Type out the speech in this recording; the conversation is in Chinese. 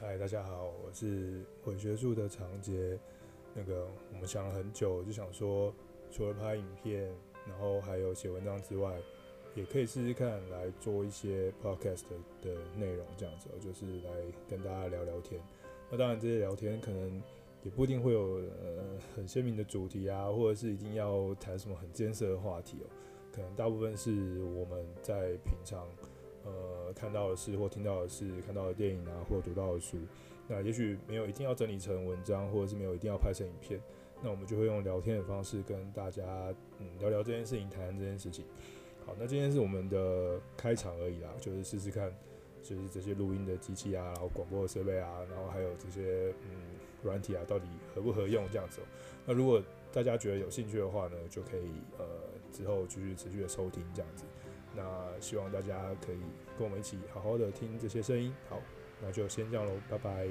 嗨，大家好，我是伪学术的长杰。那个，我们想了很久，就想说，除了拍影片，然后还有写文章之外，也可以试试看来做一些 podcast 的内容，这样子，就是来跟大家聊聊天。那当然，这些聊天可能也不一定会有呃很鲜明的主题啊，或者是一定要谈什么很艰涩的话题哦。可能大部分是我们在平常。呃，看到的事或听到的事，看到的电影啊，或读到的书，那也许没有一定要整理成文章，或者是没有一定要拍成影片，那我们就会用聊天的方式跟大家嗯聊聊这件事情，谈谈这件事情。好，那今天是我们的开场而已啦，就是试试看，就是这些录音的机器啊，然后广播设备啊，然后还有这些嗯软体啊，到底合不合用这样子。那如果大家觉得有兴趣的话呢，就可以呃之后继续持续的收听这样子。那希望大家可以跟我们一起好好的听这些声音。好，那就先这样喽，拜拜。